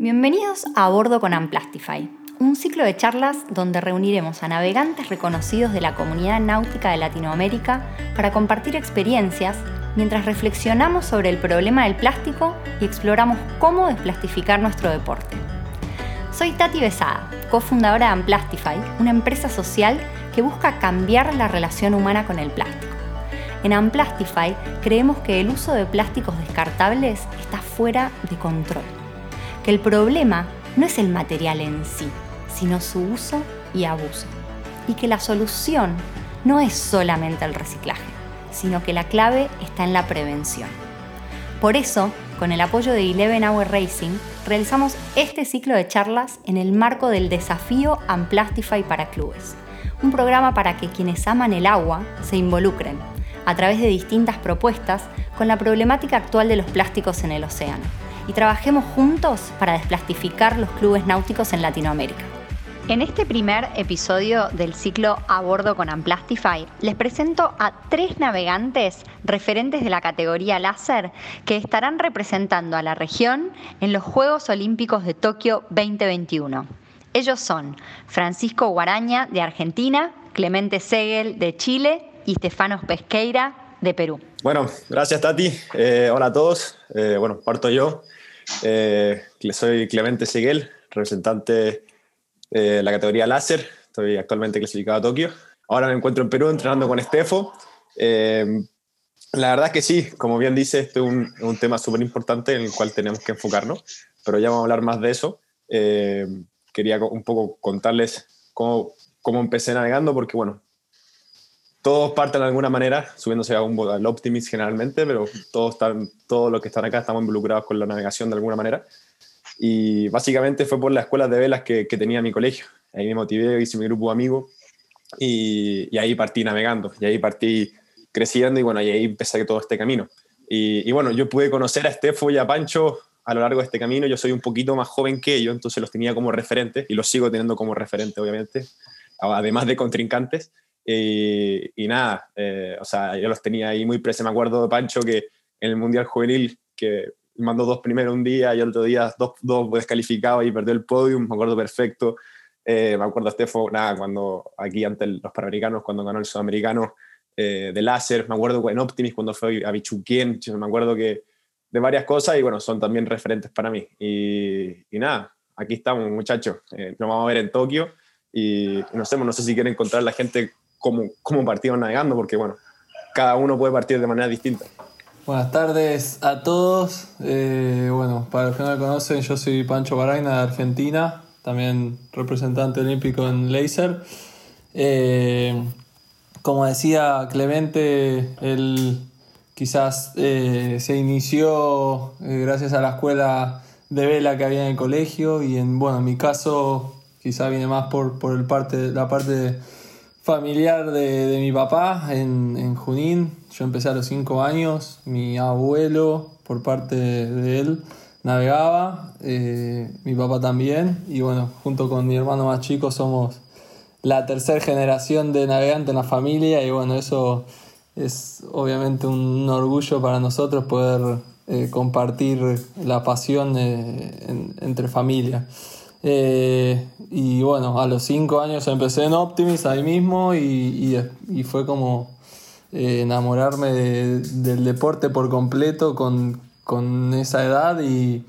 Bienvenidos a Bordo con Amplastify, un ciclo de charlas donde reuniremos a navegantes reconocidos de la comunidad náutica de Latinoamérica para compartir experiencias mientras reflexionamos sobre el problema del plástico y exploramos cómo desplastificar nuestro deporte. Soy Tati Besada, cofundadora de Amplastify, una empresa social que busca cambiar la relación humana con el plástico. En Amplastify creemos que el uso de plásticos descartables está fuera de control, que el problema no es el material en sí, sino su uso y abuso, y que la solución no es solamente el reciclaje, sino que la clave está en la prevención. Por eso, con el apoyo de Eleven Hour Racing, realizamos este ciclo de charlas en el marco del desafío Amplastify para clubes, un programa para que quienes aman el agua se involucren a través de distintas propuestas con la problemática actual de los plásticos en el océano y trabajemos juntos para desplastificar los clubes náuticos en Latinoamérica. En este primer episodio del ciclo A bordo con Amplastify, les presento a tres navegantes referentes de la categoría láser que estarán representando a la región en los Juegos Olímpicos de Tokio 2021. Ellos son Francisco Guaraña de Argentina, Clemente Segel de Chile y Stefanos Pesqueira de Perú. Bueno, gracias Tati. Eh, hola a todos. Eh, bueno, parto yo. Eh, soy Clemente Seguel, representante de la categoría láser. Estoy actualmente clasificado a Tokio. Ahora me encuentro en Perú entrenando con Estefo. la verdad es que sí, como bien dice, este es un, un tema súper importante en el cual tenemos que enfocarnos, pero ya vamos a hablar más de eso. quería un poco contarles cómo, cómo empecé navegando, porque bueno, todos parten de alguna manera, subiéndose a un, al Optimist generalmente, pero todos, están, todos los que están acá estamos involucrados con la navegación de alguna manera. Y básicamente fue por las escuelas de velas que, que tenía mi colegio. Ahí me motivé, hice mi grupo de amigos y, y, ahí partí navegando. Y ahí partí creciendo y bueno, y ahí empecé todo este camino. Y, bueno, yo pude conocer a Estefo y a Pancho a lo largo de este camino. Yo soy un poquito más joven que ellos, entonces los tenía como referentes y los sigo teniendo como referente, obviamente, además de contrincantes. Y, nada, eh, o sea, yo los tenía ahí muy presentes. Me acuerdo de Pancho que en el Mundial Juvenil, que mandó dos primero un día y el otro día dos, dos descalificados y perdió el podium, me acuerdo perfecto. Eh, me acuerdo a Stefo, nada, cuando aquí ante los Panamericanos, cuando ganó el Sudamericano eh, de láser, me acuerdo en Optimis cuando fue a Bichuquien, me acuerdo que de varias cosas y bueno, son también referentes para mí. Y, y nada, aquí estamos muchachos, nos vamos a ver en Tokio y no sé, no sé si quieren encontrar la gente cómo, cómo partimos navegando, porque bueno, cada uno puede partir de manera distinta. Buenas tardes a todos. Eh, bueno, para los que no me conocen, yo soy Pancho Baraina de Argentina, también representante olímpico en Laser. Eh, como decía Clemente, él quizás eh, se inició gracias a la escuela de vela que había en el colegio y en, bueno, en mi caso quizás viene más por, por el parte, la parte de familiar de, mi papá en, Junín. Yo empecé a los 5 años, mi abuelo, por parte de, él, navegaba, eh, mi papá también, y bueno, junto con mi hermano más chico somos la tercera generación de navegante en la familia, y bueno, eso es obviamente un orgullo para nosotros poder eh, compartir la pasión eh, entre familia. Eh, y bueno, a los cinco años empecé en Optimis ahí mismo y, y, fue como eh, enamorarme del deporte por completo con, con esa edad y,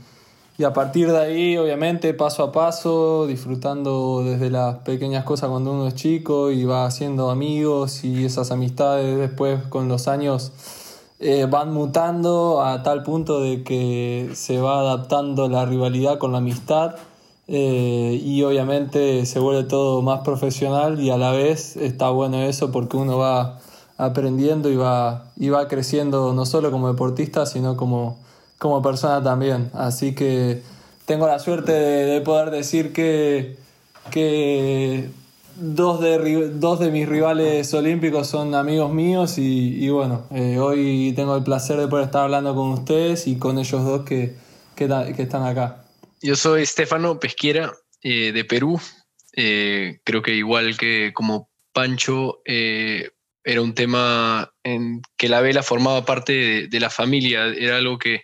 y, a partir de ahí, obviamente, paso a paso, disfrutando desde las pequeñas cosas cuando uno es chico y va haciendo amigos y esas amistades después con los años eh, van mutando a tal punto de que se va adaptando la rivalidad con la amistad eh, y obviamente se vuelve todo más profesional y a la vez está bueno eso porque uno va aprendiendo y va, y va creciendo no solo como deportista, sino como, como persona también. Así que tengo la suerte de, poder decir que, que dos, de, dos de mis rivales olímpicos son amigos míos y, bueno, eh, hoy tengo el placer de poder estar hablando con ustedes y con ellos dos que, que están acá. Yo soy Stefano Pesquiera eh, de Perú. Eh, creo que igual que como Pancho, eh, era un tema en que la vela formaba parte de, la familia, era algo que,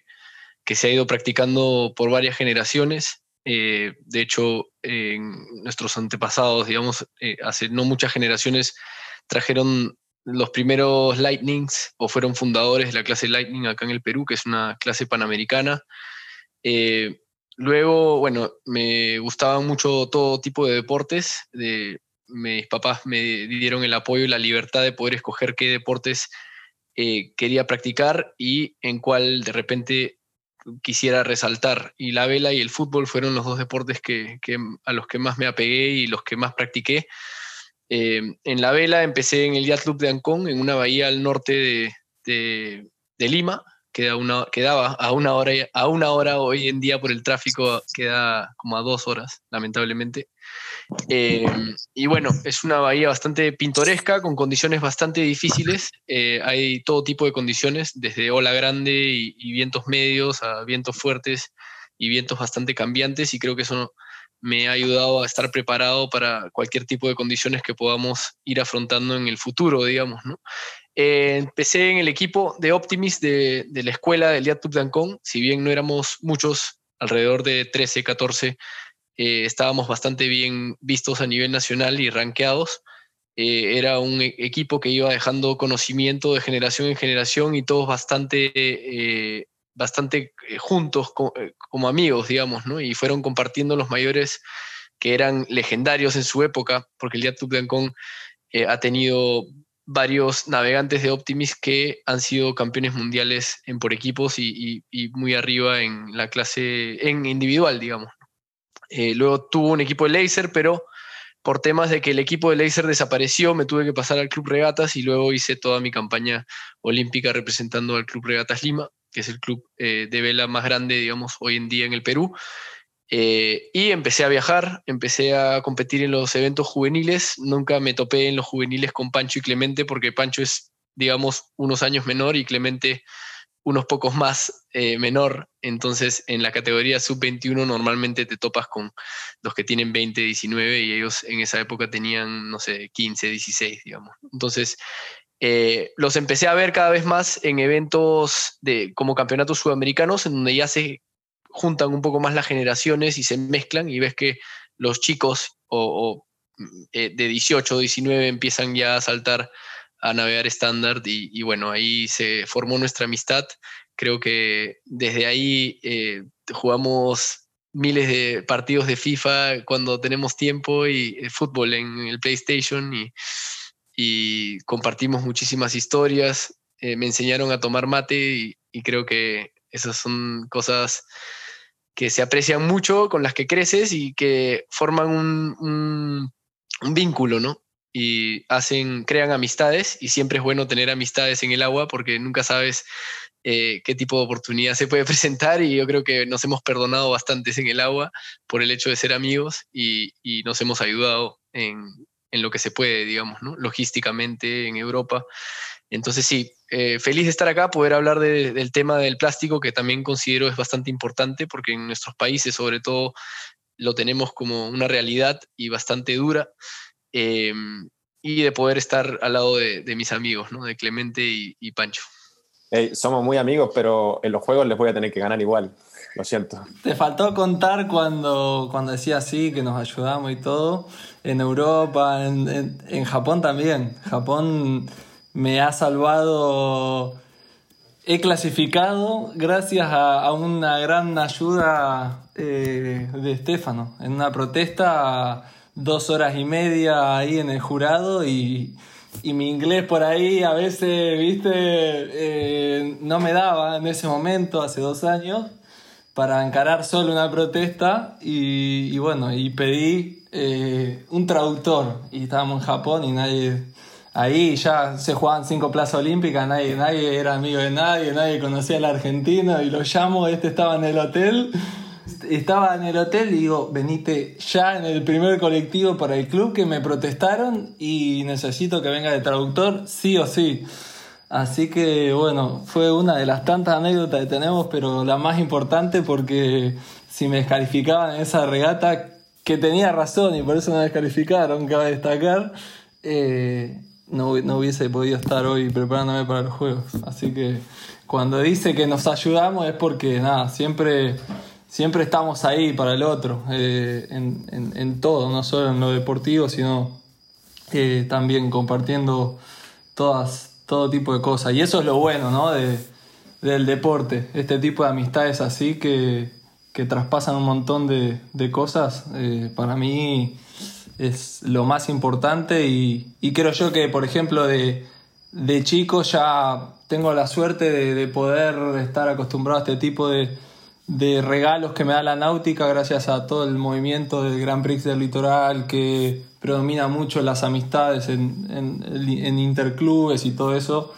se ha ido practicando por varias generaciones de hecho, nuestros antepasados, digamos, hace no muchas generaciones, trajeron los primeros Lightnings o fueron fundadores de la clase Lightning acá en el Perú, que es una clase panamericana. Luego, bueno, me gustaban mucho todo tipo de deportes. De, mis papás me dieron el apoyo y la libertad de poder escoger qué deportes quería practicar y en cuál de repente quisiera resaltar. Y la vela y el fútbol fueron los dos deportes que, a los que más me apegué y los que más practiqué. Eh, en la vela empecé en el Yacht Club de Ancón, en una bahía al norte de Lima, una, quedaba a una, hora, a una hora hoy en día por el tráfico, queda como a dos horas, lamentablemente. Eh, y bueno, es una bahía bastante pintoresca, con condiciones bastante difíciles. Eh, hay todo tipo de condiciones, desde ola grande y, vientos medios a vientos fuertes y vientos bastante cambiantes, y creo que eso me ha ayudado a estar preparado para cualquier tipo de condiciones que podamos ir afrontando en el futuro, digamos, ¿no? Eh, empecé en el equipo de Optimist de, la escuela del Liat de Ancón, si bien no éramos muchos, alrededor de 13, 14, eh, estábamos bastante bien vistos a nivel nacional y rankeados. Eh, era un e-, equipo que iba dejando conocimiento de generación en generación y todos bastante, bastante juntos como, amigos, digamos. Y fueron compartiendo los mayores que eran legendarios en su época, porque el Liat de Ancón ha tenido varios navegantes de Optimis que han sido campeones mundiales en por equipos y, muy arriba en la clase, en individual, digamos. Eh, luego tuvo un equipo de Laser, pero por temas de que el equipo de Laser desapareció, me tuve que pasar al Club Regatas y luego hice toda mi campaña olímpica representando al Club Regatas Lima, que es el club eh, de vela más grande, digamos, hoy en día en el Perú. Eh, y empecé a viajar, empecé a competir en los eventos juveniles. Nunca me topé en los juveniles con Pancho y Clemente porque Pancho es, digamos, unos años menor y Clemente unos pocos más eh, menor. Entonces, en la categoría sub-21 normalmente te topas con los que tienen 20, 19 y ellos en esa época tenían, no sé, 15, 16, digamos. Entonces, eh, los empecé a ver cada vez más en eventos de, como campeonatos sudamericanos, en donde ya se juntan un poco más las generaciones y se mezclan y ves que los chicos o, eh, de 18 o 19 empiezan ya a saltar a navegar estándar y, bueno, ahí se formó nuestra amistad. Creo que desde ahí eh, jugamos miles de partidos de FIFA cuando tenemos tiempo y eh, fútbol en el PlayStation y compartimos muchísimas historias. me enseñaron a tomar mate y creo que esas son cosas que se aprecian mucho, con las que creces y que forman un, vínculo, ¿no? Y hacen, crean amistades y siempre es bueno tener amistades en el agua porque nunca sabes eh, qué tipo de oportunidad se puede presentar y yo creo que nos hemos perdonado bastantes en el agua por el hecho de ser amigos y, nos hemos ayudado en, en, lo que se puede, digamos, ¿no? Logísticamente en Europa. Entonces sí, eh, feliz de estar acá, poder hablar del tema del plástico, que también considero es bastante importante, porque en nuestros países sobre todo lo tenemos como una realidad y bastante dura, em, y de poder estar al lado de, mis amigos, ¿no? de Clemente y, Pancho. somos muy amigos, pero en los juegos les voy a tener que ganar igual. Lo siento. Te faltó contar cuando, cuando decía así, que nos ayudamos y todo. En Europa, en, en Japón también. Japón me ha salvado. He clasificado gracias a, una gran ayuda eh, de Estefano. En una protesta, dos horas y media ahí en el jurado y, mi inglés por ahí a veces, viste, eh, no me daba en ese momento, hace dos años, para encarar solo una protesta y, bueno, y pedí eh, un traductor y estábamos en Japón y nadie ahí ya se jugaban cinco plazas olímpicas, nadie, nadie era amigo de nadie, nadie conocía al argentino y lo llamo, este estaba en el hotel. Estaba en el hotel y digo, venite ya en el primer colectivo para el club que me protestaron y necesito que venga de traductor, sí o sí. Así que bueno, fue una de las tantas anécdotas que tenemos, pero la más importante porque si me descalificaban en esa regata, que tenía razón y por eso me descalificaron, cabe destacar, eh, no, no, hubiese podido estar hoy preparándome para los juegos. Así que cuando dice que nos ayudamos es porque nada, siempre, siempre estamos ahí para el otro, eh, en, todo, no solo en lo deportivo, sino eh, también compartiendo todas, todo tipo de cosas. Y eso es lo bueno ¿no? de, del deporte, este tipo de amistades así que, que traspasan un montón de, de cosas, eh, para mí es lo más importante y, y creo yo que, por ejemplo, de, de chico ya tengo la suerte de, poder estar acostumbrado a este tipo de, de, regalos que me da la náutica gracias a todo el movimiento del Grand Prix del Litoral que predomina mucho las amistades en, en, interclubes y todo eso.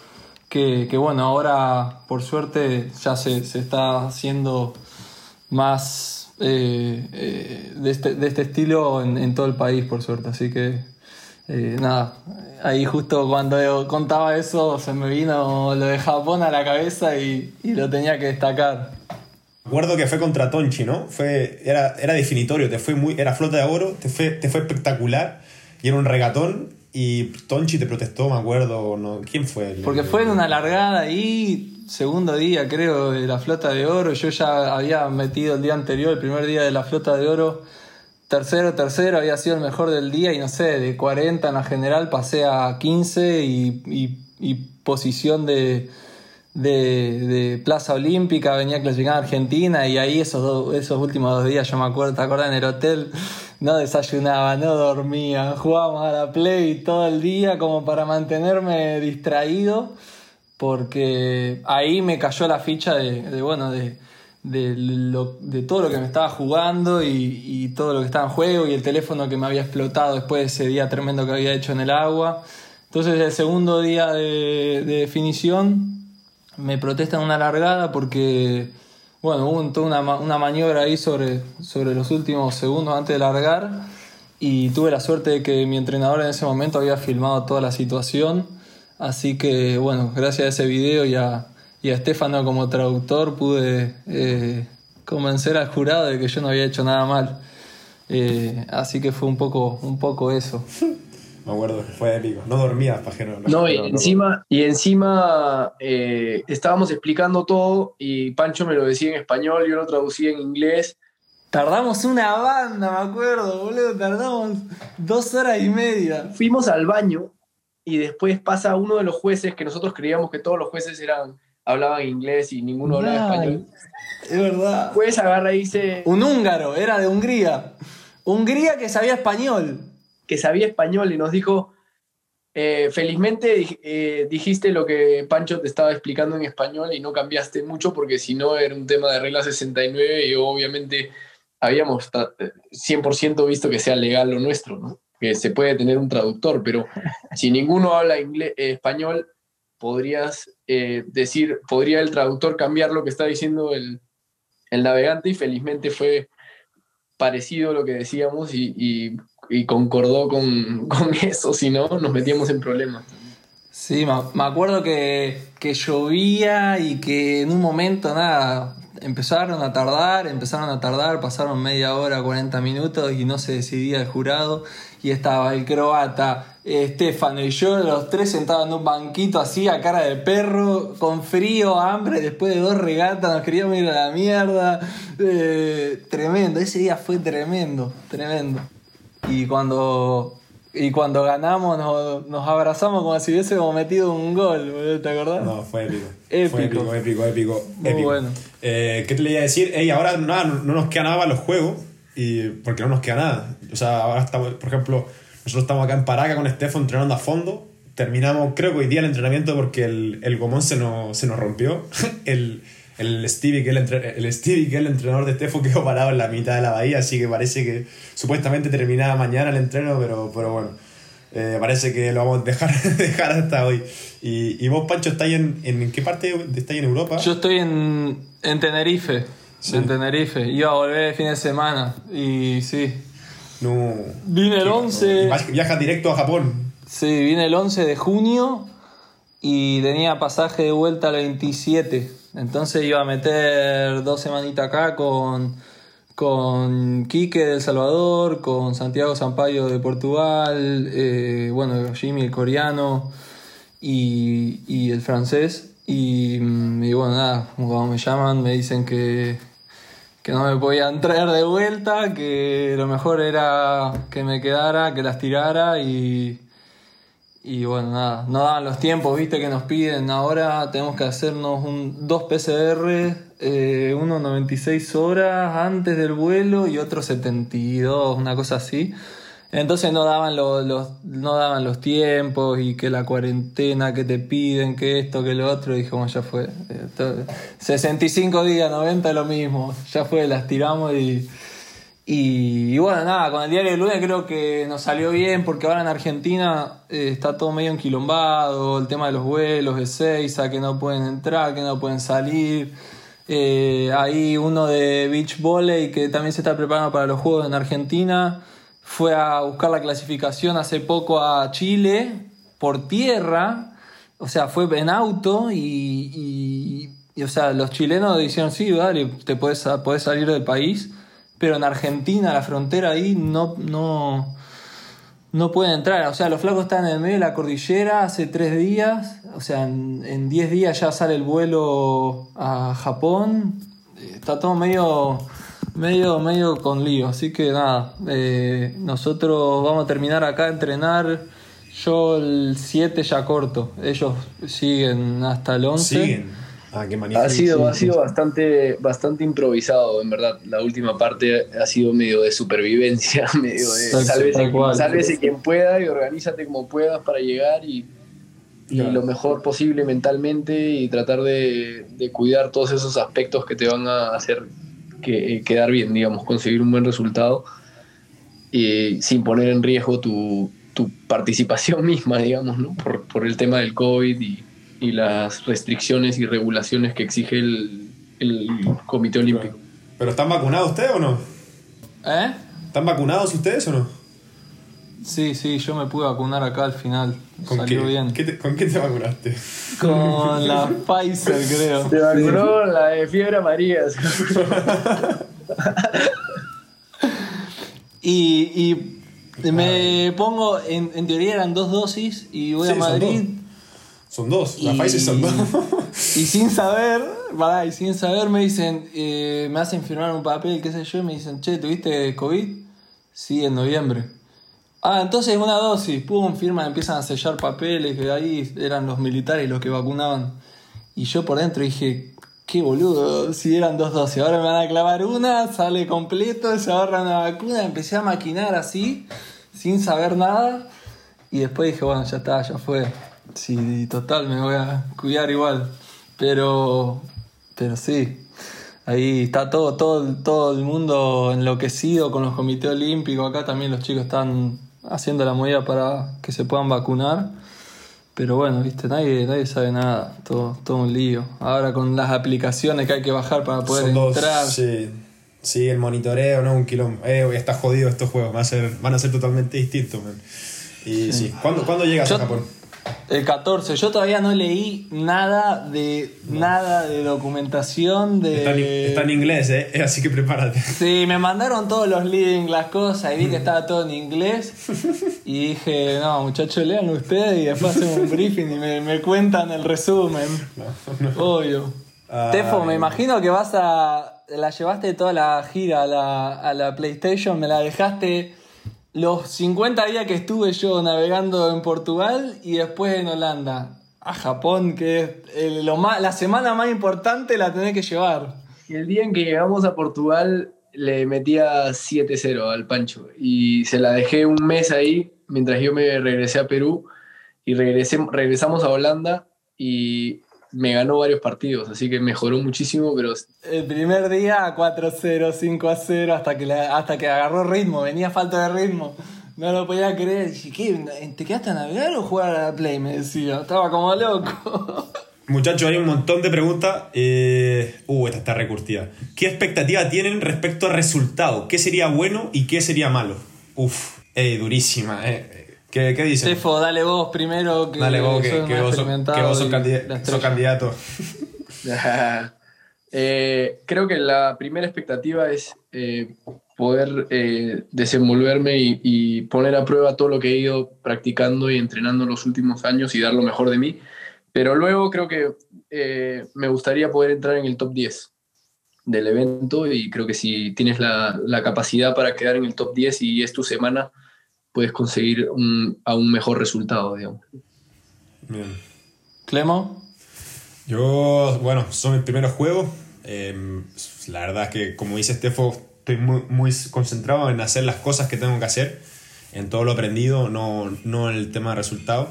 Que, que, bueno, ahora por suerte ya se, se está haciendo más eh, eh, de, este, de, este, estilo en, en, todo el país, por suerte. Así que eh, nada, ahí justo cuando contaba eso se me vino lo de Japón a la cabeza y, lo tenía que destacar. Recuerdo que fue contra Tonchi, ¿no? Fue, era, era definitorio, te fue muy, era flota de oro, te fue, te fue espectacular y era un regatón y Tonchi te protestó, me acuerdo, ¿no? ¿quién fue? Porque fue en una largada ahí, segundo día creo, de la flota de oro, yo ya había metido el día anterior, el primer día de la flota de oro, tercero, tercero, había sido el mejor del día y no sé, de 40 en la general pasé a 15 y, posición de, Plaza Olímpica, venía clasificando a Argentina y ahí esos, esos últimos dos días, yo me acuerdo, ¿te acuerdas? En el hotel no desayunaba, no dormía, jugábamos a la play todo el día como para mantenerme distraído porque ahí me cayó la ficha de bueno, de de, lo, de todo lo que me estaba jugando y, todo lo que estaba en juego y el teléfono que me había explotado después de ese día tremendo que había hecho en el agua. Entonces el segundo día de, definición me protestan una largada porque, bueno, hubo toda una, una, maniobra ahí sobre, sobre los últimos segundos antes de largar y tuve la suerte de que mi entrenador en ese momento había filmado toda la situación. Así que, bueno, gracias a ese video y a, y a Estefano como traductor pude eh, convencer al jurado de que yo no había hecho nada mal. Eh, así que fue un poco, un poco eso. Me acuerdo, fue épico. No dormías, pajero. No, y encima, y encima eh, estábamos explicando todo y Pancho me lo decía en español, yo lo traducía en inglés. Tardamos una banda, me acuerdo, boludo. Tardamos dos horas y media. Fuimos al baño y después pasa uno de los jueces que nosotros creíamos que todos los jueces eran hablaban inglés y ninguno hablaba español. Es verdad. Pues agarra y dice. Un húngaro, era de Hungría. Hungría que sabía español. Que sabía español y nos dijo. Eh, felizmente eh, dijiste lo que Pancho te estaba explicando en español y no cambiaste mucho porque si no era un tema de regla 69 y obviamente habíamos 100% eh, visto que sea legal lo nuestro, ¿no? Que se puede tener un traductor, pero si ninguno habla inglés, español, podrías eh, decir, podría el traductor cambiar lo que está diciendo el, navegante y felizmente fue parecido a lo que decíamos y, concordó con, eso, si no nos metíamos en problemas. Sí, me acuerdo que, que llovía y que en un momento nada, empezaron a tardar, empezaron a tardar, pasaron media hora, 40 minutos y no se decidía el jurado y estaba el croata, Estefano y yo, los tres sentados en un banquito así a cara de perro, con frío, hambre, después de dos regatas nos queríamos ir a la mierda. Eh, tremendo, ese día fue tremendo, tremendo. Y cuando y cuando ganamos nos, abrazamos como si hubiésemos metido un gol, ¿te acordás? No, fue épico. Épico. Fue épico, épico, épico. Muy bueno. Eh, ¿Qué te le iba a decir? Ey, ahora nada, no nos queda nada para los juegos, y, porque no nos queda nada. O sea, ahora estamos, por ejemplo, nosotros estamos acá en Paraca con Estefan entrenando a fondo. Terminamos, creo que hoy día el entrenamiento porque el, el gomón se nos, se nos rompió. el, el Stevie, que es el, el Stevie, que el entrenador de Estefan, quedó parado en la mitad de la bahía, así que parece que supuestamente terminaba mañana el entreno, pero, pero bueno, eh, parece que lo vamos a dejar, dejar hasta hoy. Y, y vos, Pancho, ¿estáis en, en qué parte estáis en Europa? Yo estoy en, en Tenerife. En Tenerife. Iba a volver el fin de semana y sí. No. Vine el 11. Viaja directo a Japón. Sí, vine el 11 de junio y tenía pasaje de vuelta el 27. Entonces iba a meter dos semanitas acá con, con Quique de El Salvador, con Santiago Zampayo de Portugal, eh, bueno, Jimmy el coreano y, y el francés. Y, y, bueno, nada, cuando me llaman me dicen que, que no me podían traer de vuelta, que lo mejor era que me quedara, que las tirara y, y bueno, nada, no daban los tiempos, viste, que nos piden. Ahora tenemos que hacernos un, dos PCR, eh, uno 96 horas antes del vuelo y otro 72, una cosa así. Entonces no daban los, no daban los tiempos y que la cuarentena que te piden, que esto, que lo otro. Y dijimos, ya fue. 65 días, 90 lo mismo. Ya fue, las tiramos y, y, bueno, nada, con el diario de lunes creo que nos salió bien porque ahora en Argentina eh, está todo medio enquilombado. El tema de los vuelos, de Seiza, que no pueden entrar, que no pueden salir. Eh, hay uno de Beach Volley que también se está preparando para los Juegos en Argentina fue a buscar la clasificación hace poco a Chile por tierra, o sea, fue en auto y, o sea, los chilenos dijeron, sí, dale, te puedes, puedes salir del país, pero en Argentina, la frontera ahí, no, no, no pueden entrar. O sea, los flacos están en el medio de la cordillera hace tres días, o sea, en diez días ya sale el vuelo a Japón, está todo medio medio, medio con lío. Así que nada, eh, nosotros vamos a terminar acá a entrenar. Yo el 7 ya corto. Ellos siguen hasta el 11. Siguen. Ah, qué ha sido, ha sido bastante, bastante improvisado, en verdad. La última parte ha sido medio de supervivencia, medio de sálvese, quien pueda y organízate como puedas para llegar y, y lo mejor posible mentalmente y tratar de, de, cuidar todos esos aspectos que te van a hacer que, eh, quedar bien, digamos, conseguir un buen resultado y sin poner en riesgo tu, tu participación misma, digamos, ¿no? por, por, el tema del COVID y, y, las restricciones y regulaciones que exige el, el Comité Olímpico. ¿Pero están vacunados ustedes o no? ¿Eh? ¿Están vacunados ustedes o no? Sí, sí, yo me pude vacunar acá al final. ¿Con Salió qué? bien. ¿Con qué te vacunaste? Con la Pfizer, creo. Se vacunó la de fiebre amarilla. y, y me pongo, en, en, teoría eran dos dosis y voy a Madrid. Son dos, la Pfizer son dos. y sin saber, para, y sin saber me dicen, eh, me hacen firmar un papel, qué sé yo, y me dicen, che, ¿tuviste COVID? Sí, en noviembre. Ah, entonces una dosis, pum, firman, empiezan a sellar papeles, que ahí eran los militares los que vacunaban. Y yo por dentro dije, qué boludo, si eran dos dosis, ahora me van a clavar una, sale completo, se agarra una vacuna, empecé a maquinar así, sin saber nada. Y después dije, bueno, ya está, ya fue. Sí, total, me voy a cuidar igual. Pero, pero sí, ahí está todo, todo, todo el mundo enloquecido con los comités olímpicos. Acá también los chicos están haciendo la movida para que se puedan vacunar. Pero bueno, viste, nadie, nadie sabe nada, todo, todo un lío. Ahora con las aplicaciones que hay que bajar para poder entrar. sí. sí, el monitoreo, ¿no? Un quilombo. Eh, está jodido estos juegos, van a ser, van a ser totalmente distintos, Y sí, ¿Cuándo, ¿cuándo, llegas a Japón? El 14. Yo todavía no leí nada de nada de documentación de. Está en, inglés, ¿eh? Así que prepárate. Sí, me mandaron todos los links, las cosas, y vi que estaba todo en inglés. Y dije, no, muchachos, lean ustedes y después hacen un briefing y me, me cuentan el resumen. Obvio. Tefo, me imagino que vas a. La llevaste toda la gira a la, a la PlayStation, me la dejaste los 50 días que estuve yo navegando en Portugal y después en Holanda. A Japón, que es lo más, la semana más importante la tenés que llevar. Y el día en que llegamos a Portugal le metía 7-0 al Pancho y se la dejé un mes ahí mientras yo me regresé a Perú y regresé, regresamos a Holanda y me ganó varios partidos, así que mejoró muchísimo, pero... El primer día 4-0, 5-0, hasta que, hasta que agarró ritmo, venía falta de ritmo. No lo podía creer. ¿qué? ¿Te quedaste a navegar o jugar a la Play? Me decía. Estaba como loco. Muchachos, hay un montón de preguntas. Eh, uh, esta está recurtida. ¿Qué expectativa tienen respecto al resultado? ¿Qué sería bueno y qué sería malo? Uf, eh, durísima. Eh. ¿Qué, qué dicen? Tefo, dale vos primero. Que dale vos, que, que, vos, que vos sos, candidato. eh, creo que la primera expectativa es eh, poder eh, desenvolverme y, y, poner a prueba todo lo que he ido practicando y entrenando los últimos años y dar lo mejor de mí. Pero luego creo que eh, me gustaría poder entrar en el top 10. del evento y creo que si tienes la, la, capacidad para quedar en el top 10 y es tu semana, puedes conseguir un, a un mejor resultado, digamos. Bien. Clemo. Yo, bueno, son mis primeros juegos. Eh, la verdad es que, como dice Estefo, estoy muy, muy concentrado en hacer las cosas que tengo que hacer, en todo lo aprendido, no, no en el tema de resultados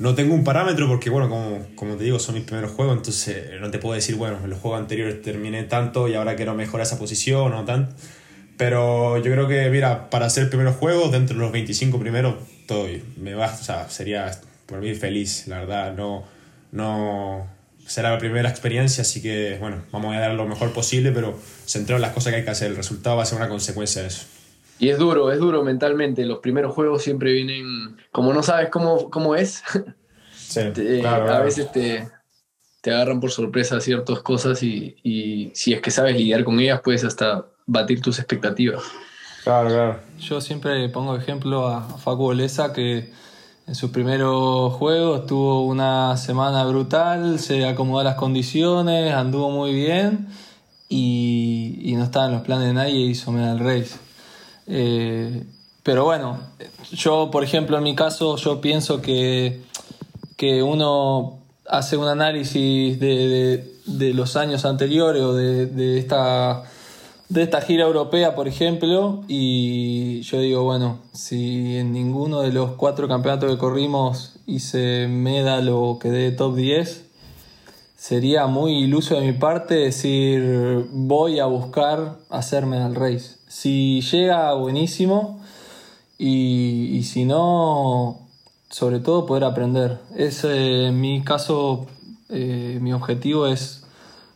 no tengo un parámetro porque, bueno, como, como, te digo, son mis primeros juegos, entonces no te puedo decir, bueno, en los juegos anteriores terminé tanto y ahora quiero mejorar esa posición o tanto. Pero yo creo que, mira, para hacer primeros juegos, dentro de los 25 primeros, todo me va, o sea, sería por mí feliz, la verdad. No, no será la primera experiencia, así que, bueno, vamos a dar lo mejor posible, pero centrado en las cosas que hay que hacer. El resultado va a ser una consecuencia de eso. Y es duro, es duro mentalmente. Los primeros juegos siempre vienen, como no sabes cómo, cómo es, a veces te, te, agarran por sorpresa ciertas cosas y, y, si es que sabes lidiar con ellas, puedes hasta batir tus expectativas. Claro, claro. Yo siempre pongo ejemplo a Facu Olesa que en sus primeros juegos tuvo una semana brutal, se acomodó a las condiciones, anduvo muy bien y, y no estaba en los planes de nadie y hizo Medal Race. Eh, pero bueno, yo, por ejemplo, en mi caso, yo pienso que, que uno hace un análisis de, de, los años anteriores o de, de, esta, de esta gira europea, por ejemplo, y yo digo, bueno, si en ninguno de los cuatro campeonatos que corrimos hice medal o quedé top 10, sería muy iluso de mi parte decir voy a buscar hacerme al race. Si llega, buenísimo. Y, si no, sobre todo poder aprender. Es, mi caso, eh, mi objetivo es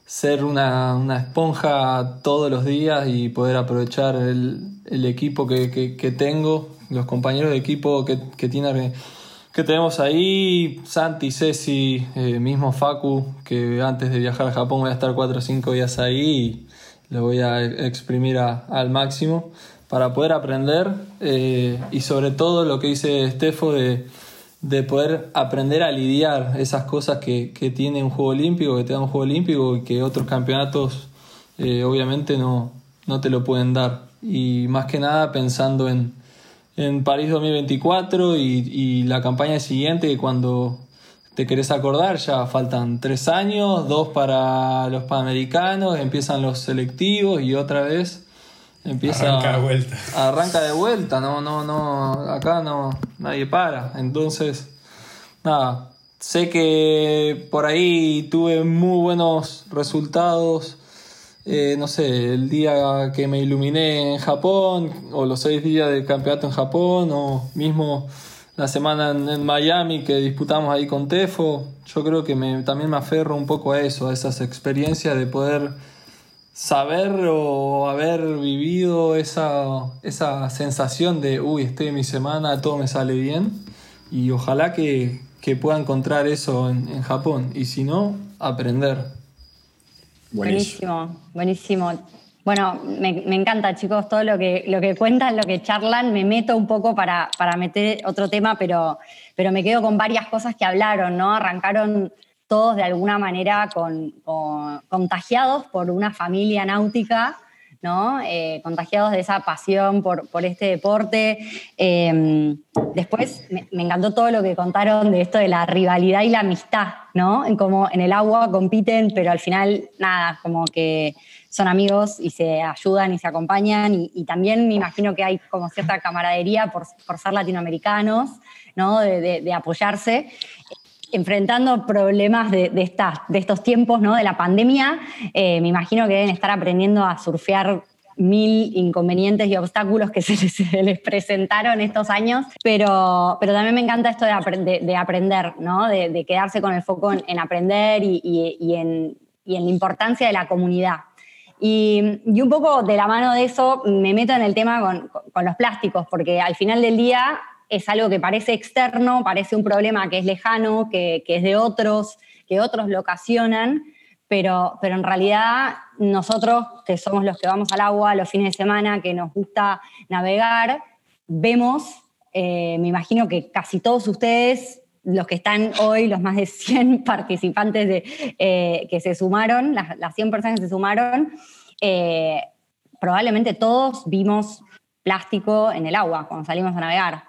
ser una, esponja todos los días y poder aprovechar el, equipo que, tengo, los compañeros de equipo que, que, tiene, que tenemos ahí, Santi, Ceci, eh, mismo Facu, que antes de viajar a Japón voy a estar 4 o 5 días ahí le voy a exprimir al máximo para poder aprender eh, y sobre todo lo que dice Estefo de, de, poder aprender a lidiar esas cosas que, que, tiene un juego olímpico, que te da un juego olímpico y que otros campeonatos eh, obviamente no, no te lo pueden dar. Y más que nada pensando en, en París 2024 y, y la campaña siguiente, cuando te querés acordar, ya faltan tres años, dos para los panamericanos, empiezan los selectivos y otra vez empieza arranca de vuelta. Arranca de vuelta, no, no, no, acá no, nadie para. Entonces, nada, sé que por ahí tuve muy buenos resultados. Eh, no sé, el día que me iluminé en Japón, o los seis días del campeonato en Japón, o mismo la semana en, Miami que disputamos ahí con Tefo, yo creo que me, también me aferro un poco a eso, a esas experiencias de poder saber o haber vivido esa, esa sensación de, uy, estoy en mi semana, todo me sale bien, y ojalá que, que pueda encontrar eso en, en Japón, y si no, aprender. Buenísimo, buenísimo. Bueno, me, encanta, chicos, todo lo que, lo que cuentan, lo que charlan. Me meto un poco para, para meter otro tema, pero, pero me quedo con varias cosas que hablaron, ¿no? Arrancaron todos de alguna manera con, contagiados por una familia náutica, ¿no? Eh, contagiados de esa pasión por, este deporte. Eh, después me, encantó todo lo que contaron de esto de la rivalidad y la amistad, ¿no? En cómo en el agua compiten, pero al final, nada, como que son amigos y se ayudan y se acompañan y, también me imagino que hay como cierta camaradería por, por ser latinoamericanos, ¿no? de, apoyarse enfrentando problemas de, de, de, estos tiempos, ¿no? de la pandemia, eh, me imagino que deben estar aprendiendo a surfear mil inconvenientes y obstáculos que se les, presentaron estos años, pero, pero también me encanta esto de, de aprender, ¿no? de, quedarse con el foco en, aprender y, y, en, y en la importancia de la comunidad. Y, un poco de la mano de eso me meto en el tema con, los plásticos, porque al final del día es algo que parece externo, parece un problema que es lejano, que, es de otros, que otros lo ocasionan, pero, pero en realidad nosotros, que somos los que vamos al agua los fines de semana, que nos gusta navegar, vemos, eh, me imagino que casi todos ustedes los que están hoy, los más de 100 participantes de, eh, que se sumaron, las, 100 personas que se sumaron, eh, probablemente todos vimos plástico en el agua cuando salimos a navegar.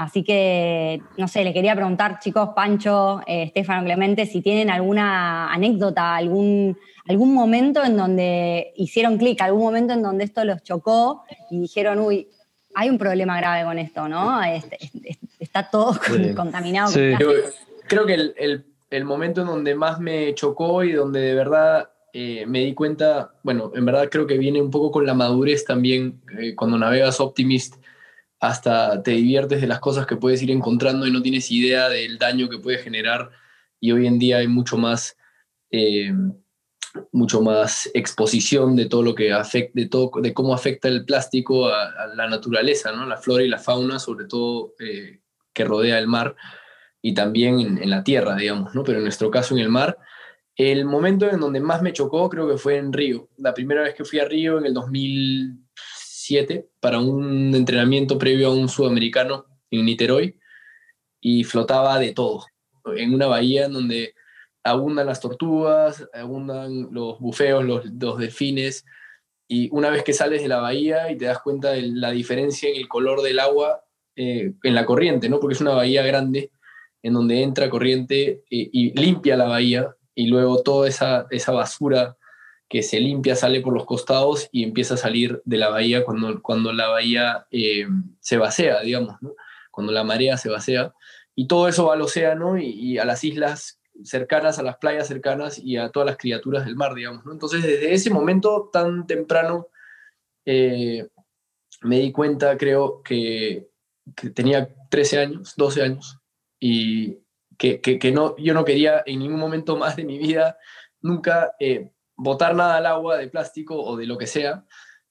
Así que, no sé, le quería preguntar, chicos, Pancho, eh, Estefano, Clemente, si tienen alguna anécdota, algún, algún momento en donde hicieron clic, algún momento en donde esto los chocó y dijeron, uy, hay un problema grave con esto, ¿no? Este, está todo contaminado. Creo que el, el, momento en donde más me chocó y donde de verdad eh, me di cuenta, bueno, en verdad creo que viene un poco con la madurez también, eh, cuando navegas Optimist, hasta te diviertes de las cosas que puedes ir encontrando y no tienes idea del daño que puede generar. Y hoy en día hay mucho más, eh, mucho más exposición de todo lo que afecta, de, cómo afecta el plástico a, la naturaleza, ¿no? la flora y la fauna, sobre todo que rodea el mar y también en, en, la tierra, digamos, ¿no? pero en nuestro caso en el mar. El momento en donde más me chocó creo que fue en Río. La primera vez que fui a Río en el 2007 para un entrenamiento previo a un sudamericano en Niterói y flotaba de todo. En una bahía donde abundan las tortugas, abundan los bufeos, los, los delfines. Y una vez que sales de la bahía y te das cuenta de la diferencia en el color del agua eh, en la corriente, ¿no? Porque es una bahía grande en donde entra corriente y, eh, y limpia la bahía y luego toda esa, esa basura que se limpia sale por los costados y empieza a salir de la bahía cuando, cuando la bahía eh, se vacía, digamos, cuando la marea se vacía. Y todo eso va al océano y, a las islas cercanas, a las playas cercanas y a todas las criaturas del mar, digamos. Entonces, desde ese momento tan temprano, eh, me di cuenta, creo, que, que, tenía 13 años, 12 años, y que, no, yo no quería en ningún momento más de mi vida nunca eh, botar nada al agua de plástico o de lo que sea,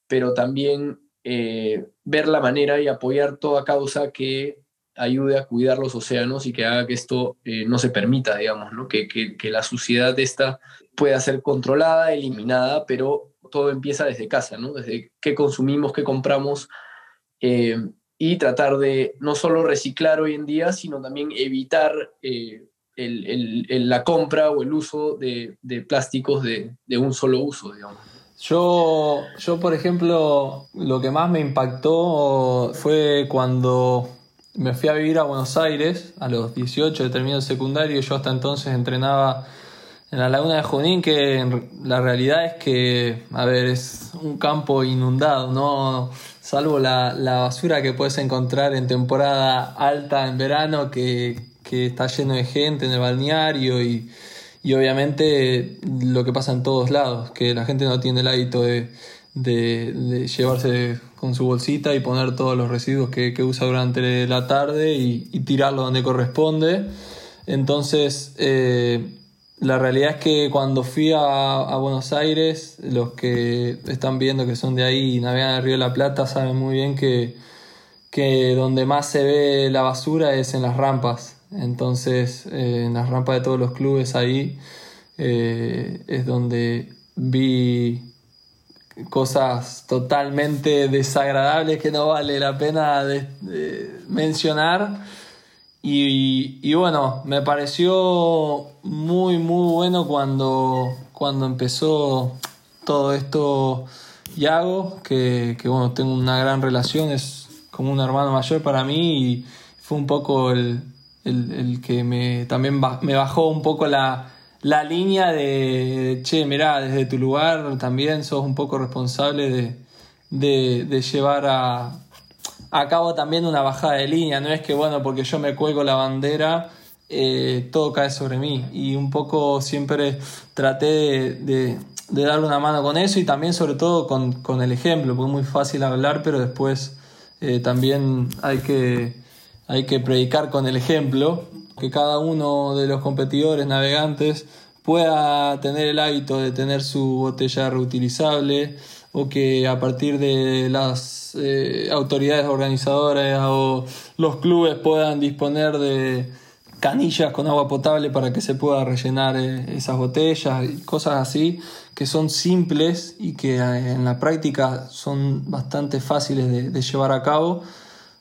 pero también eh, ver la manera y apoyar toda causa que ayude a cuidar los océanos y que haga que esto eh, no se permita, digamos, ¿no? que, que, la suciedad esta pueda ser controlada, eliminada, pero todo empieza desde casa, ¿no? desde qué consumimos, qué compramos, y tratar de no solo reciclar hoy en día, sino también evitar eh, la compra o el uso de, de plásticos de, de, un solo uso, digamos. Yo, yo, por ejemplo, lo que más me impactó fue cuando me fui a vivir a Buenos Aires a los 18, terminé el secundario, yo hasta entonces entrenaba en la laguna de Junín, que la realidad es que, a ver, es un campo inundado, ¿no? Salvo la, basura que puedes encontrar en temporada alta en verano, que, está lleno de gente en el balneario y, obviamente lo que pasa en todos lados, que la gente no tiene el hábito de, llevarse con su bolsita y poner todos los residuos que, usa durante la tarde y, y tirarlo donde corresponde. Entonces, eh, la realidad es que cuando fui a, Buenos Aires, los que están viendo que son de ahí y navegan el Río de la Plata saben muy bien que, que donde más se ve la basura es en las rampas. Entonces, eh, en las rampas de todos los clubes ahí eh, es donde vi cosas totalmente desagradables que no vale la pena mencionar. Y, bueno, me pareció muy, muy bueno cuando, cuando empezó todo esto Yago, que, que bueno, tengo una gran relación, es como un hermano mayor para mí y fue un poco el, el, que me, también me bajó un poco la, la línea de, che, mirá, desde tu lugar también sos un poco responsable de, de, de llevar a, acabo también una bajada de línea, no es que bueno, porque yo me cuelgo la bandera, eh, todo cae sobre mí. Y un poco siempre traté de, de, una mano con eso y también sobre todo con, el ejemplo, porque es muy fácil hablar, pero después eh, también hay que, hay que predicar con el ejemplo, que cada uno de los competidores navegantes pueda tener el hábito de tener su botella reutilizable o que a partir de las eh, autoridades organizadoras o los clubes puedan disponer de canillas con agua potable para que se pueda rellenar eh, esas botellas y cosas así que son simples y que eh, en la práctica son bastante fáciles de, de llevar a cabo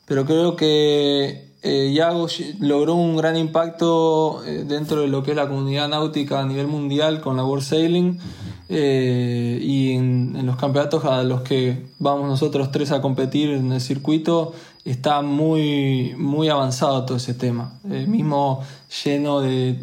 pero creo que eh, Yago logró un gran impacto eh, dentro de lo que es la comunidad náutica a nivel mundial con la World Sailing eh, y en, los campeonatos a los que vamos nosotros tres a competir en el circuito, está muy, muy avanzado todo ese tema. Mismo lleno de,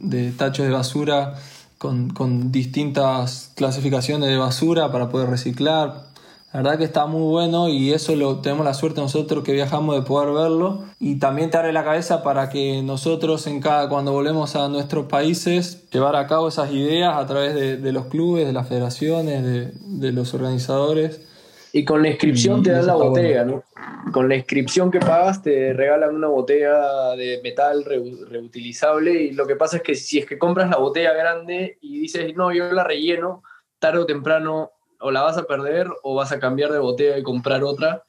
de, tachos de basura con, con, distintas clasificaciones de basura para poder reciclar. La verdad que está muy bueno y eso lo tenemos la suerte nosotros que viajamos de poder verlo. Y también te abre la cabeza para que nosotros en cada cuando volvemos a nuestros países llevar a cabo esas ideas a través de, de los clubes, de las federaciones, de, de los organizadores. Y con la inscripción te dan la botella, ¿no? Con la inscripción que pagas te regalan una botella de metal reutilizable y lo que pasa es que si es que compras la botella grande y dices, no, yo la relleno, tarde o temprano o la vas a perder o vas a cambiar de botella y comprar otra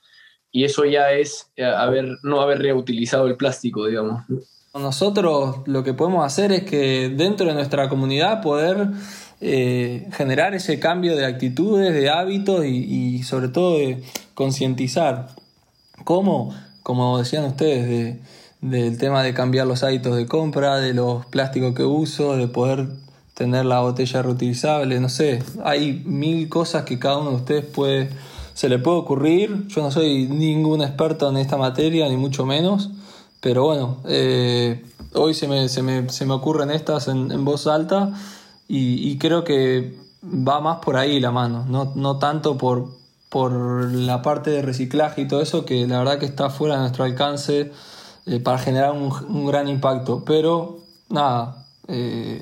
y eso ya es eh, haber, no haber reutilizado el plástico, digamos. Nosotros lo que podemos hacer es que dentro de nuestra comunidad poder eh, generar ese cambio de actitudes, de hábitos y, sobre todo de concientizar. ¿Cómo? Como decían ustedes, del tema de cambiar los hábitos de compra, de los plásticos que uso, de poder tener la botella reutilizable, no sé, hay mil cosas que cada uno de ustedes puede, se le puede ocurrir. Yo no soy ningún experto en esta materia, ni mucho menos, pero bueno, eh, hoy se me, se, me, se me ocurren estas en, voz alta y, creo que va más por ahí la mano, no, no tanto por, por la parte de reciclaje y todo eso, que la verdad que está fuera de nuestro alcance eh, para generar un, gran impacto. Pero nada, eh,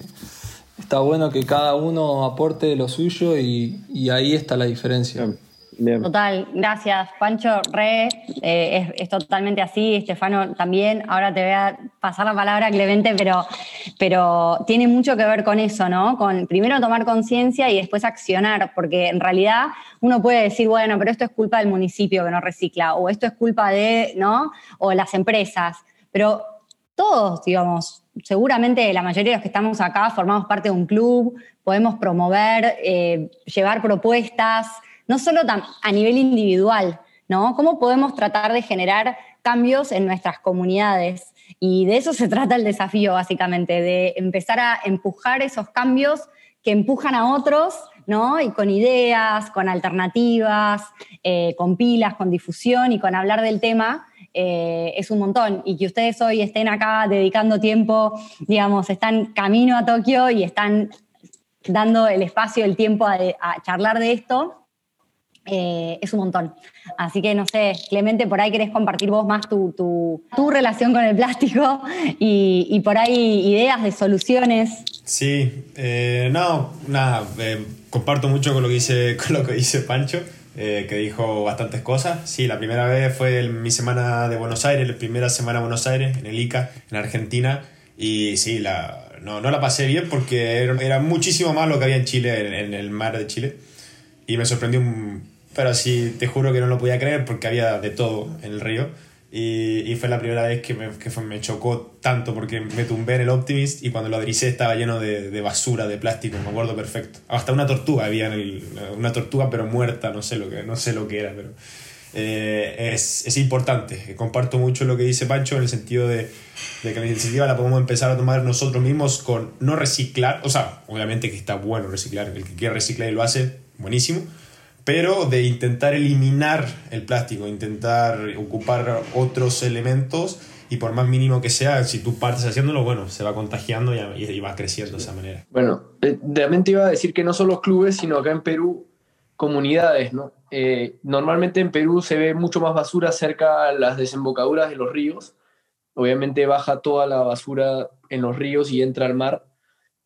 está bueno que cada uno aporte lo suyo y, y ahí está la diferencia. Total, gracias. Pancho, re, eh, es, totalmente así, Estefano también. Ahora te voy a pasar la palabra, Clemente, pero, pero tiene mucho que ver con eso, ¿no? Con primero tomar conciencia y después accionar, porque en realidad uno puede decir, bueno, pero esto es culpa del municipio que no recicla, o esto es culpa de, ¿no? O las empresas. Pero todos, digamos, seguramente la mayoría de los que estamos acá formamos parte de un club, podemos promover, eh, llevar propuestas no solo a nivel individual, ¿no? ¿Cómo podemos tratar de generar cambios en nuestras comunidades? Y de eso se trata el desafío, básicamente, de empezar a empujar esos cambios que empujan a otros, ¿no? Y con ideas, con alternativas, eh, con pilas, con difusión y con hablar del tema, eh, es un montón. Y que ustedes hoy estén acá dedicando tiempo, digamos, están camino a Tokio y están dando el espacio, el tiempo a charlar de esto, eh, es un montón. Así que no sé, Clemente, por ahí querés compartir vos más tu, tu, relación con el plástico y, por ahí ideas de soluciones. Sí, eh, no, nada, eh, comparto mucho con lo que dice, con lo que dice Pancho. Que dijo bastantes cosas. Sí, la primera vez fue mi semana de Buenos Aires, la primera semana de Buenos Aires, en el ICA, en Argentina. Y sí, la, no, no la pasé bien porque era, muchísimo más lo que había en Chile, en, en el mar de Chile. Y me sorprendió un, pero sí, te juro que no lo podía creer porque había de todo en el río. Y, y fue la primera vez que, me, que me chocó tanto porque me tumbé en el Optimist y cuando lo adricé estaba lleno de, de basura, de plástico, me acuerdo perfecto. Hasta una tortuga había en el, una tortuga pero muerta, no sé lo que, no sé lo que era, pero eh, es, es, importante. Comparto mucho lo que dice Pancho en el sentido de, de, que la iniciativa la podemos empezar a tomar nosotros mismos con no reciclar, o sea, obviamente que está bueno reciclar, el que quiere reciclar y lo hace, buenísimo pero de intentar eliminar el plástico, intentar ocupar otros elementos y por más mínimo que sea, si tú partes haciéndolo, bueno, se va contagiando y, va creciendo de esa manera. Bueno, realmente iba a decir que no solo clubes, sino acá en Perú, comunidades, ¿no? Eh, normalmente en Perú se ve mucho más basura cerca a las desembocaduras de los ríos. Obviamente baja toda la basura en los ríos y entra al mar.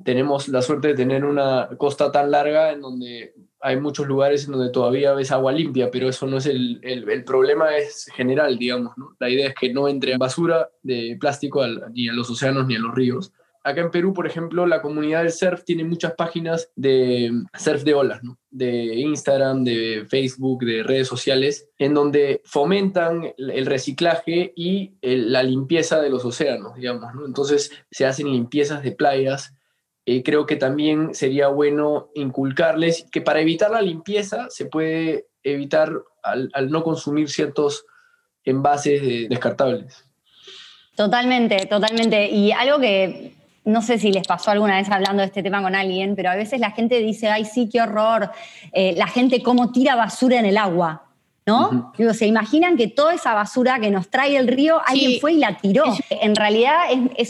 Tenemos la suerte de tener una costa tan larga en donde hay muchos lugares en donde todavía ves agua limpia, pero eso no es el, el, problema, es general, digamos. ¿no? La idea es que no entre basura de plástico ni a los océanos ni a los ríos. Acá en Perú, por ejemplo, la comunidad del surf tiene muchas páginas de surf de olas, ¿no? de Instagram, de Facebook, de redes sociales, en donde fomentan el reciclaje y la limpieza de los océanos, digamos. ¿no? Entonces se hacen limpiezas de playas eh, creo que también sería bueno inculcarles que para evitar la limpieza se puede evitar al, no consumir ciertos envases descartables. Totalmente, totalmente. Y algo que no sé si les pasó alguna vez hablando de este tema con alguien, pero a veces la gente dice, ay, sí, qué horror, eh, la gente cómo tira basura en el agua. ¿No? se imaginan que toda esa basura que nos trae el río, alguien fue y la tiró. En realidad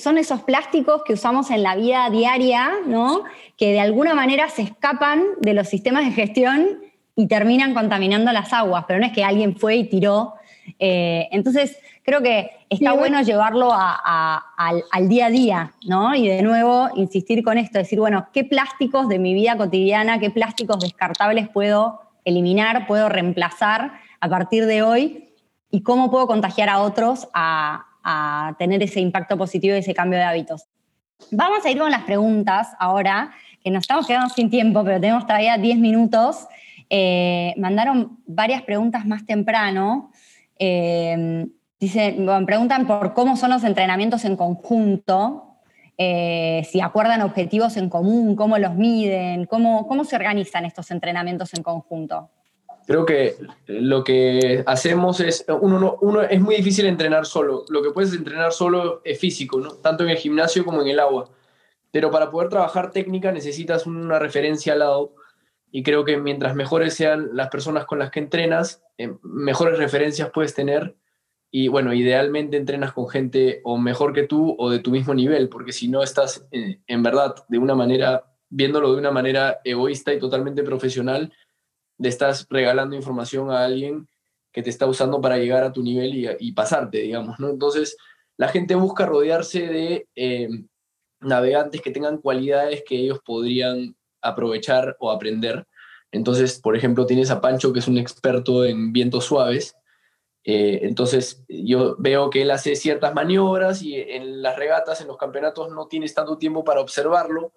son esos plásticos que usamos en la vida diaria, ¿no? Que de alguna manera se escapan de los sistemas de gestión y terminan contaminando las aguas, pero no es que alguien fue y tiró. Eh, entonces, creo que está bueno llevarlo al, día a día, ¿no? Y de nuevo, insistir con esto, decir, bueno, ¿qué plásticos de mi vida cotidiana, qué plásticos descartables puedo eliminar, puedo reemplazar a partir de hoy? ¿Y cómo puedo contagiar a otros a, tener ese impacto positivo y ese cambio de hábitos? Vamos a ir con las preguntas ahora, que nos estamos quedando sin tiempo, pero tenemos todavía 10 minutos. Eh, mandaron varias preguntas más temprano. Eh, Dice, preguntan por cómo son los entrenamientos en conjunto, eh, si acuerdan objetivos en común, cómo los miden, cómo, cómo se organizan estos entrenamientos en conjunto. Creo que lo que hacemos es, uno, uno, es muy difícil entrenar solo. Lo que puedes entrenar solo es físico, ¿no? tanto en el gimnasio como en el agua. Pero para poder trabajar técnica necesitas una referencia al lado. Y creo que mientras mejores sean las personas con las que entrenas, eh, mejores referencias puedes tener y bueno, idealmente entrenas con gente o mejor que tú o de tu mismo nivel, porque si no estás eh, en, verdad de una manera, viéndolo de una manera egoísta y totalmente profesional, le estás regalando información a alguien que te está usando para llegar a tu nivel y, pasarte, digamos, ¿no? Entonces, la gente busca rodearse de eh, navegantes que tengan cualidades que ellos podrían aprovechar o aprender. Entonces, por ejemplo, tienes a Pancho, que es un experto en vientos suaves, eh, entonces yo veo que él hace ciertas maniobras y en las regatas, en los campeonatos, no tienes tanto tiempo para observarlo.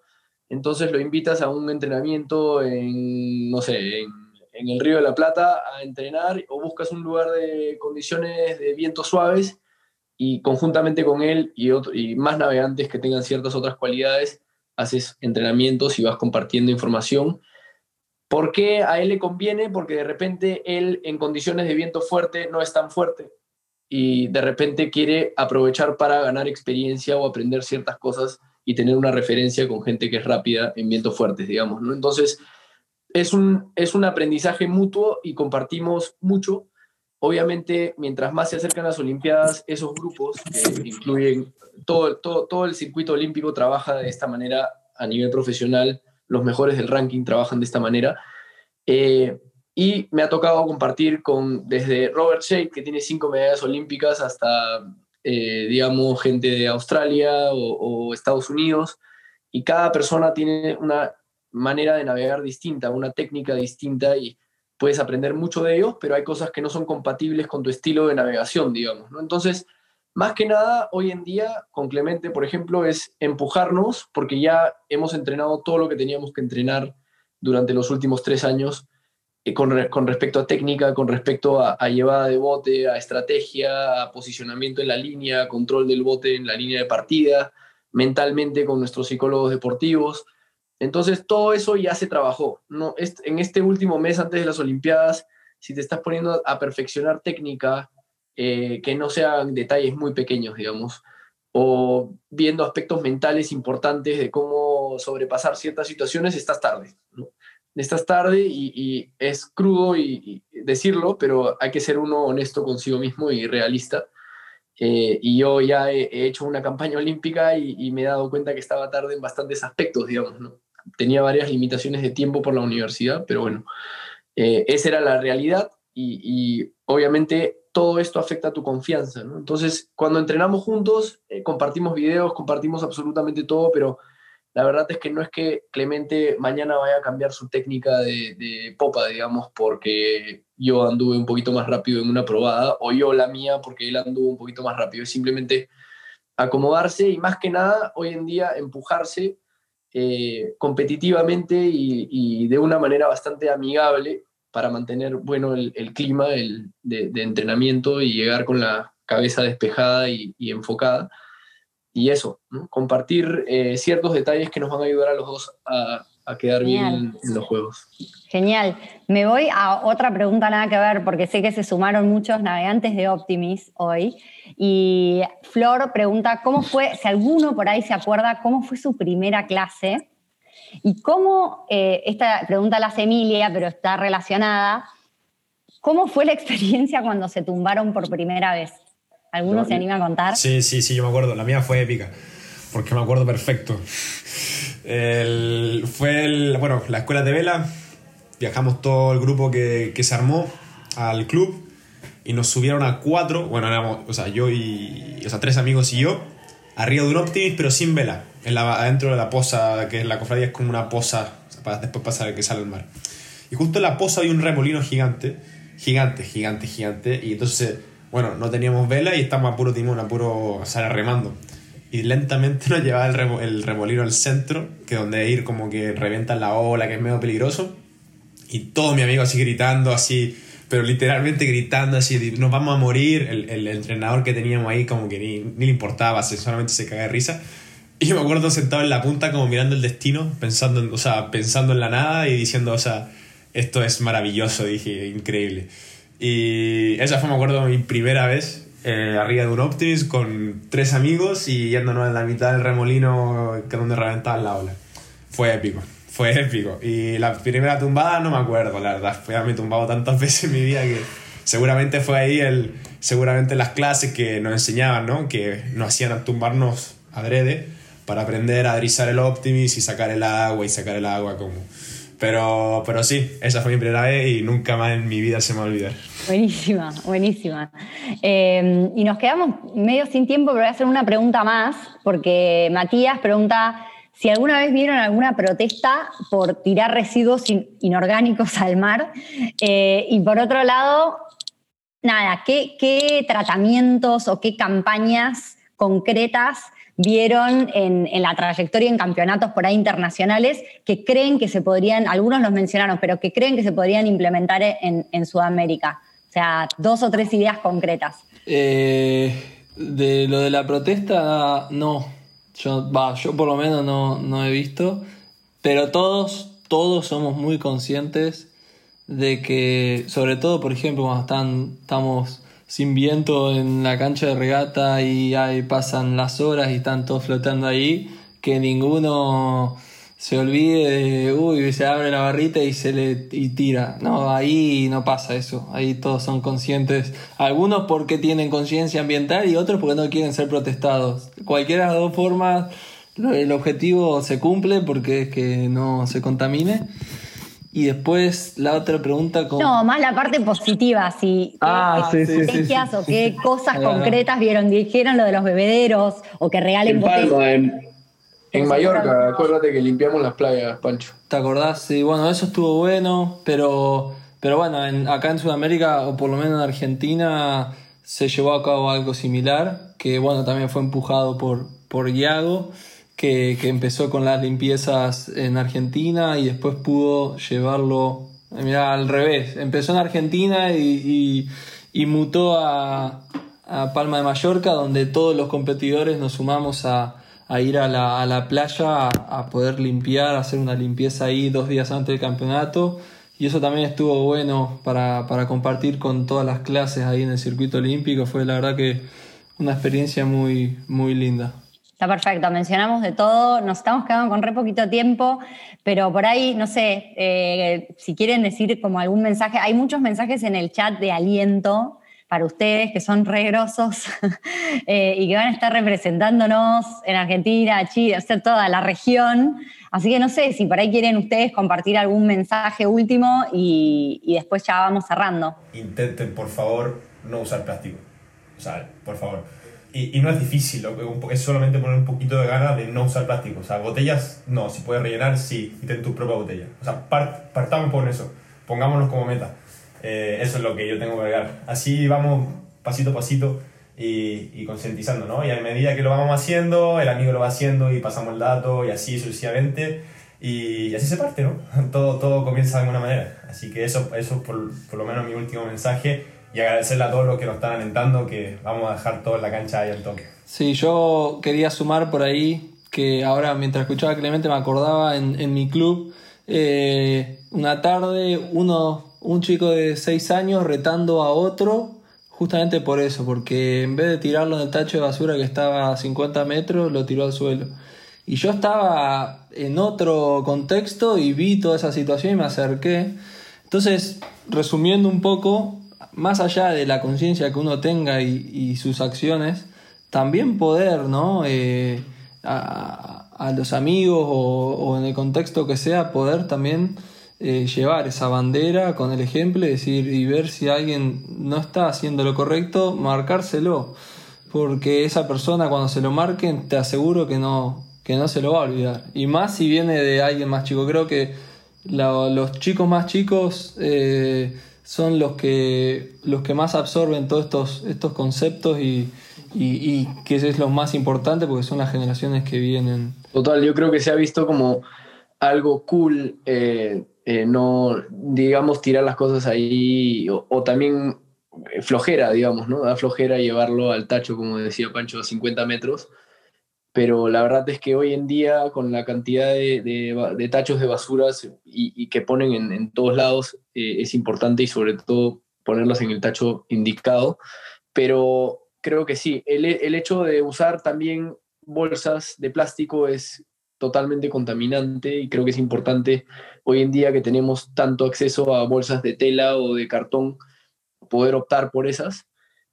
Entonces lo invitas a un entrenamiento en, no sé, en, el Río de la Plata a entrenar o buscas un lugar de condiciones de vientos suaves y conjuntamente con él y, y más navegantes que tengan ciertas otras cualidades, haces entrenamientos y vas compartiendo información ¿Por qué a él le conviene? Porque de repente él en condiciones de viento fuerte no es tan fuerte y de repente quiere aprovechar para ganar experiencia o aprender ciertas cosas y tener una referencia con gente que es rápida en vientos fuertes, digamos. ¿no? Entonces, es un, es un aprendizaje mutuo y compartimos mucho. Obviamente, mientras más se acercan las Olimpiadas, esos grupos, que incluyen todo, todo, todo el circuito olímpico, trabaja de esta manera a nivel profesional los mejores del ranking trabajan de esta manera. Eh, y me ha tocado compartir con desde Robert Shake, que tiene cinco medallas olímpicas, hasta, eh, digamos, gente de Australia o, Estados Unidos. Y cada persona tiene una manera de navegar distinta, una técnica distinta y puedes aprender mucho de ellos, pero hay cosas que no son compatibles con tu estilo de navegación, digamos. ¿no? Entonces, más que nada, hoy en día, con Clemente, por ejemplo, es empujarnos, porque ya hemos entrenado todo lo que teníamos que entrenar durante los últimos tres años eh, con, respecto a técnica, con respecto a, llevada de bote, a estrategia, a posicionamiento en la línea, control del bote en la línea de partida, mentalmente con nuestros psicólogos deportivos. Entonces, todo eso ya se trabajó. ¿no? En este último mes antes de las Olimpiadas, si te estás poniendo a perfeccionar técnica, eh, que no sean detalles muy pequeños, digamos, o viendo aspectos mentales importantes de cómo sobrepasar ciertas situaciones, estás tarde. ¿no? Estás tarde y, es crudo y, decirlo, pero hay que ser uno honesto consigo mismo y realista. Eh, y yo ya he, hecho una campaña olímpica y, me he dado cuenta que estaba tarde en bastantes aspectos, digamos, ¿no? Tenía varias limitaciones de tiempo por la universidad, pero bueno, eh, esa era la realidad y, obviamente todo esto afecta a tu confianza, ¿no? Entonces, cuando entrenamos juntos, eh, compartimos videos, compartimos absolutamente todo, pero la verdad es que no es que Clemente mañana vaya a cambiar su técnica de, popa, digamos, porque yo anduve un poquito más rápido en una probada, o yo la mía porque él anduvo un poquito más rápido. Es simplemente acomodarse y más que nada, hoy en día, empujarse eh, competitivamente y de una manera bastante amigable para mantener bueno el, clima de, entrenamiento y llegar con la cabeza despejada y, enfocada. Y eso, compartir eh, ciertos detalles que nos van a ayudar a los dos a, a quedar bien en los juegos. Genial. Me voy a otra pregunta nada que ver, porque sé que se sumaron muchos navegantes de Optimis hoy. Y Flor pregunta, ¿cómo fue, si alguno por ahí se acuerda, cómo fue su primera clase? Y cómo, eh, esta pregunta la hace Emilia, pero está relacionada, ¿cómo fue la experiencia cuando se tumbaron por primera vez? ¿Alguno se anima a contar? Sí, sí, sí, yo me acuerdo. La mía fue épica, porque me acuerdo perfecto. Fue el, bueno, la escuela de vela, viajamos todo el grupo que, que se armó al club y nos subieron a cuatro, bueno, éramos, o sea, yo y, o sea, tres amigos y yo, arriba de un Optimis, pero sin vela, en la, adentro de la poza, que es la cofradía es como una poza, para después pasar que sale el mar. Y justo en la poza hay un remolino gigante, gigante, gigante, gigante, y entonces, bueno, no teníamos vela y estábamos a puro timón, a puro, o sea, remando. Y lentamente nos llevaba el, el remolino al centro, que donde ir como que revientan la ola, que es medio peligroso. Y todo mi amigo así gritando, así pero literalmente gritando así, nos vamos a morir. El, el, entrenador que teníamos ahí como que ni, ni le importaba, solamente se caga de risa. Y me acuerdo sentado en la punta como mirando el destino, pensando en, o sea, pensando en la nada y diciendo, o sea, esto es maravilloso, dije, increíble. Y esa fue, me acuerdo, mi primera vez eh, arriba de un Optimus con tres amigos y yéndonos en la mitad del remolino que donde reventaba la ola. Fue épico fue épico. Y la primera tumbada no me acuerdo, la verdad. Ya me he tumbado tantas veces en mi vida que seguramente fue ahí el, seguramente las clases que nos enseñaban, ¿no? Que nos hacían tumbarnos adrede para aprender a drizar el Optimis y sacar el agua y sacar el agua como... Pero, pero sí, esa fue mi primera vez y nunca más en mi vida se me va a olvidar. Buenísima, buenísima. Eh, y nos quedamos medio sin tiempo, pero voy a hacer una pregunta más, porque Matías pregunta si alguna vez vieron alguna protesta por tirar residuos inorgánicos al mar. Eh, y por otro lado, nada, ¿qué, tratamientos o qué campañas concretas vieron en, la trayectoria en campeonatos por ahí internacionales que creen que se podrían, algunos los mencionaron, pero que creen que se podrían implementar en, Sudamérica? O sea, dos o tres ideas concretas. Eh, de lo de la protesta, no. Yo, yo por lo menos no, he visto, pero todos, todos somos muy conscientes de que, sobre todo, por ejemplo, cuando están, estamos sin viento en la cancha de regata y ahí pasan las horas y están todos flotando ahí, que ninguno se olvide de, uy, se abre la barrita y se le y tira. No, ahí no pasa eso. Ahí todos son conscientes. Algunos porque tienen conciencia ambiental y otros porque no quieren ser protestados. Cualquiera de las dos formas, el objetivo se cumple porque es que no se contamine. Y después la otra pregunta con... No, más la parte positiva, si ah, qué sí, sí, o qué cosas concretas vieron, dijeron lo de los bebederos o que regalen botellas. En Mallorca, acuérdate que limpiamos las playas, Pancho. ¿Te acordás? Sí, bueno, eso estuvo bueno, pero, pero bueno, acá en Sudamérica, o por lo menos en Argentina, se llevó a cabo algo similar, que bueno, también fue empujado por, por Iago, que, empezó con las limpiezas en Argentina y después pudo llevarlo, eh, mira, al revés, empezó en Argentina y, y mutó a, a Palma de Mallorca, donde todos los competidores nos sumamos a a ir a la, a la playa a, poder limpiar, hacer una limpieza ahí dos días antes del campeonato. Y eso también estuvo bueno para, para compartir con todas las clases ahí en el circuito olímpico. Fue la verdad que una experiencia muy, muy linda. Está perfecto, mencionamos de todo, nos estamos quedando con re poquito tiempo, pero por ahí, no sé, eh, si quieren decir como algún mensaje, hay muchos mensajes en el chat de aliento para ustedes, que son regrosos eh, y que van a estar representándonos en Argentina, Chile, o toda la región. Así que no sé si por ahí quieren ustedes compartir algún mensaje último y, después ya vamos cerrando. Intenten, por favor, no usar plástico. O sea, por favor. Y, no es difícil, es solamente poner un poquito de ganas de no usar plástico. O sea, botellas, no, si puedes rellenar, sí, y ten tu propia botella. O sea, partamos por eso, pongámonos como meta. Eh, eso es lo que yo tengo que agregar. Así vamos pasito a pasito y, y, concientizando, ¿no? Y a medida que lo vamos haciendo, el amigo lo va haciendo y pasamos el dato y así sucesivamente. Y, así se parte, ¿no? Todo, todo comienza de alguna manera. Así que eso, eso por, por lo menos mi último mensaje y agradecerle a todos los que nos están alentando que vamos a dejar todo en la cancha ahí al toque. Sí, yo quería sumar por ahí que ahora mientras escuchaba a Clemente me acordaba en, mi club, eh, una tarde uno, un chico de 6 años retando a otro justamente por eso, porque en vez de tirarlo en el tacho de basura que estaba a 50 metros, lo tiró al suelo. Y yo estaba en otro contexto y vi toda esa situación y me acerqué. Entonces, resumiendo un poco, más allá de la conciencia que uno tenga y, sus acciones, también poder, ¿no? Eh, a, los amigos o, en el contexto que sea, poder también eh, llevar esa bandera con el ejemplo y decir y ver si alguien no está haciendo lo correcto, marcárselo. Porque esa persona cuando se lo marquen, te aseguro que no, que no se lo va a olvidar. Y más si viene de alguien más chico. Creo que los chicos más chicos eh, son los que, los que más absorben todos estos, estos conceptos y, y, que eso es lo más importante porque son las generaciones que vienen. Total, yo creo que se ha visto como algo cool, eh, eh, no, digamos, tirar las cosas ahí o, también flojera, digamos, ¿no? Da flojera llevarlo al tacho, como decía Pancho, a 50 metros. Pero la verdad es que hoy en día, con la cantidad de, tachos de basuras y, que ponen en, todos lados, eh, es importante y sobre todo ponerlos en el tacho indicado. Pero creo que sí, el, el hecho de usar también bolsas de plástico es totalmente contaminante y creo que es importante hoy en día que tenemos tanto acceso a bolsas de tela o de cartón, poder optar por esas.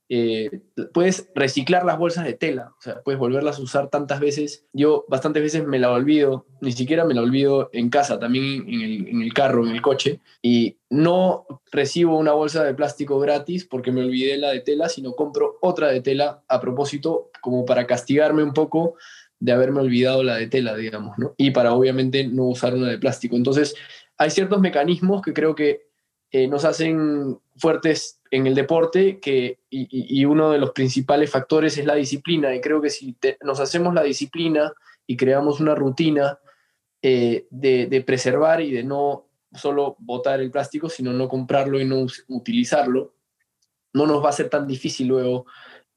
Eh, puedes reciclar las bolsas de tela, o sea, puedes volverlas a usar tantas veces. Yo bastantes veces me la olvido, ni siquiera me la olvido en casa, también en el, en el carro, en el coche, y no recibo una bolsa de plástico gratis porque me olvidé la de tela, sino compro otra de tela a propósito, como para castigarme un poco de haberme olvidado la de tela, digamos, ¿no? Y para obviamente no usar una de plástico. Entonces, hay ciertos mecanismos que creo que eh, nos hacen fuertes en el deporte que, y, uno de los principales factores es la disciplina. Y creo que si nos hacemos la disciplina y creamos una rutina eh, de, preservar y de no solo botar el plástico, sino no comprarlo y no utilizarlo, no nos va a ser tan difícil luego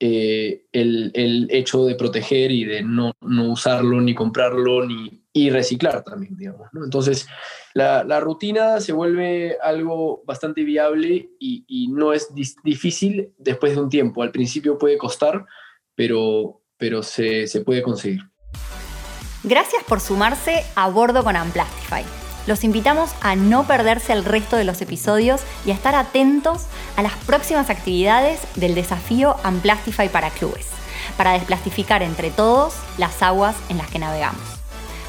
eh, el, hecho de proteger y de no, no usarlo, ni comprarlo, ni y reciclar también, digamos. Entonces, la, rutina se vuelve algo bastante viable y, no es difícil después de un tiempo. Al principio puede costar, pero, pero se, se puede conseguir. Gracias por sumarse a bordo con Amplastify. Los invitamos a no perderse el resto de los episodios y a estar atentos a las próximas actividades del desafío Amplastify para clubes, para desplastificar entre todos las aguas en las que navegamos.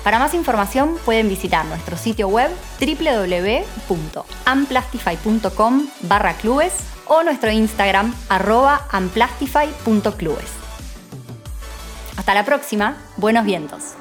Para más información pueden visitar nuestro sitio web www.amplastify.com barra clubes o nuestro Instagram arroba amplastify.clubes. Hasta la próxima, buenos vientos.